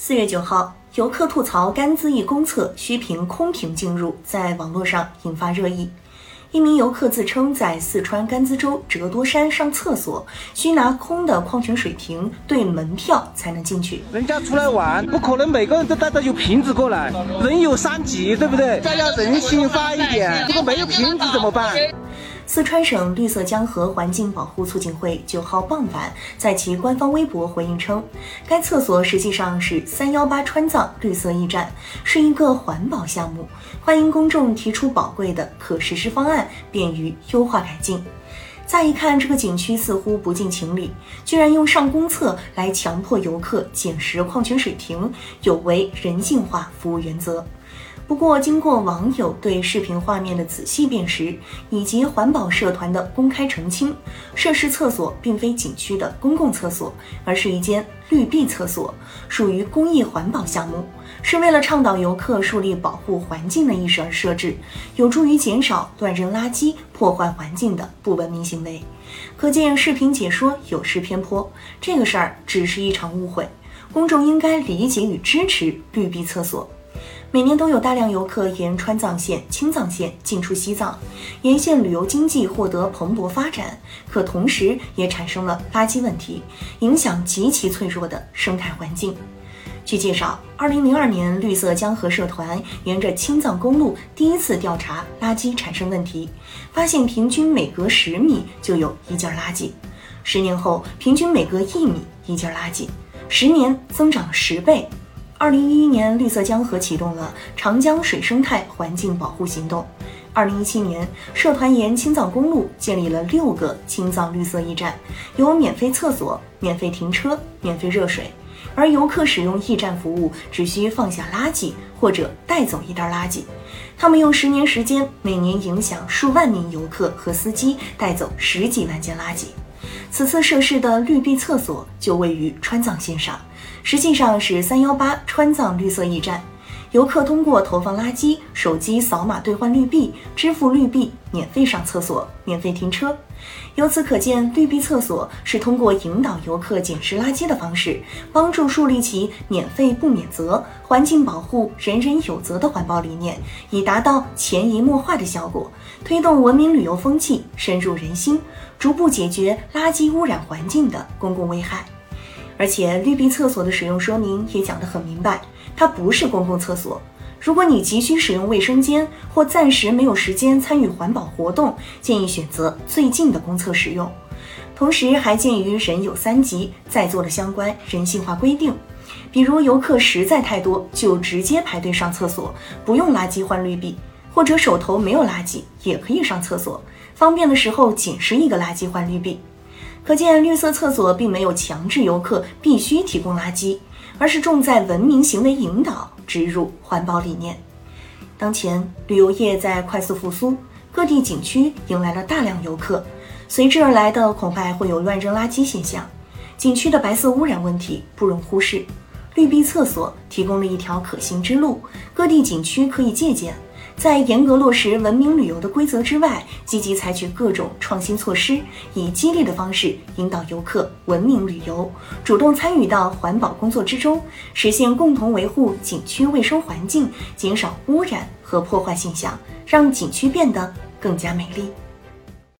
四月九号，游客吐槽甘孜一公厕需凭空瓶进入，在网络上引发热议。一名游客自称在四川甘孜州折多山上厕所，需拿空的矿泉水瓶兑门票才能进去。人家出来玩，不可能每个人都带着有瓶子过来，人有三急，对不对？大家人性化一点，如果没有瓶子怎么办？四川省绿色江河环境保护促进会九号傍晚在其官方微博回应称，该厕所实际上是三幺八川藏绿色驿站，是一个环保项目，欢迎公众提出宝贵的可实施方案，便于优化改进。再一看，这个景区似乎不近情理，居然用上公厕来强迫游客捡拾矿泉水瓶，有违人性化服务原则。不过，经过网友对视频画面的仔细辨识，以及环保社团的公开澄清，涉事厕所并非景区的公共厕所，而是一间绿壁厕所，属于公益环保项目，是为了倡导游客树立保护环境的意识而设置，有助于减少乱扔垃圾、破坏环境的不文明行为。可见，视频解说有失偏颇，这个事儿只是一场误会，公众应该理解与支持绿壁厕所。每年都有大量游客沿川藏线、青藏线进出西藏，沿线旅游经济获得蓬勃发展，可同时也产生了垃圾问题，影响极其脆弱的生态环境。据介绍，二零零二年绿色江河社团沿着青藏公路第一次调查垃圾产生问题，发现平均每隔十米就有一件垃圾，十年后平均每隔一米一件垃圾，十年增长了十倍。二零一一年，绿色江河启动了长江水生态环境保护行动。二零一七年，社团沿青藏公路建立了六个青藏绿色驿站，有免费厕所、免费停车、免费热水，而游客使用驿站服务只需放下垃圾或者带走一袋垃圾。他们用十年时间，每年影响数万名游客和司机，带走十几万件垃圾。此次涉事的绿壁厕所就位于川藏线上。实际上是三幺八川藏绿色驿站，游客通过投放垃圾、手机扫码兑换绿币、支付绿币，免费上厕所、免费停车。由此可见，绿币厕所是通过引导游客捡拾垃圾的方式，帮助树立起免费不免责、环境保护人人有责的环保理念，以达到潜移默化的效果，推动文明旅游风气深入人心，逐步解决垃圾污染环境的公共危害。而且绿壁厕所的使用说明也讲得很明白，它不是公共厕所。如果你急需使用卫生间或暂时没有时间参与环保活动，建议选择最近的公厕使用。同时，还鉴于人有三急，在做了相关人性化规定，比如游客实在太多，就直接排队上厕所，不用垃圾换绿币，或者手头没有垃圾也可以上厕所，方便的时候仅是一个垃圾换绿币。可见，绿色厕所并没有强制游客必须提供垃圾，而是重在文明行为引导，植入环保理念。当前，旅游业在快速复苏，各地景区迎来了大量游客，随之而来的恐怕会有乱扔垃圾现象，景区的白色污染问题不容忽视。绿壁厕所提供了一条可行之路，各地景区可以借鉴。在严格落实文明旅游的规则之外，积极采取各种创新措施，以激励的方式引导游客文明旅游，主动参与到环保工作之中，实现共同维护景区卫生环境，减少污染和破坏现象，让景区变得更加美丽。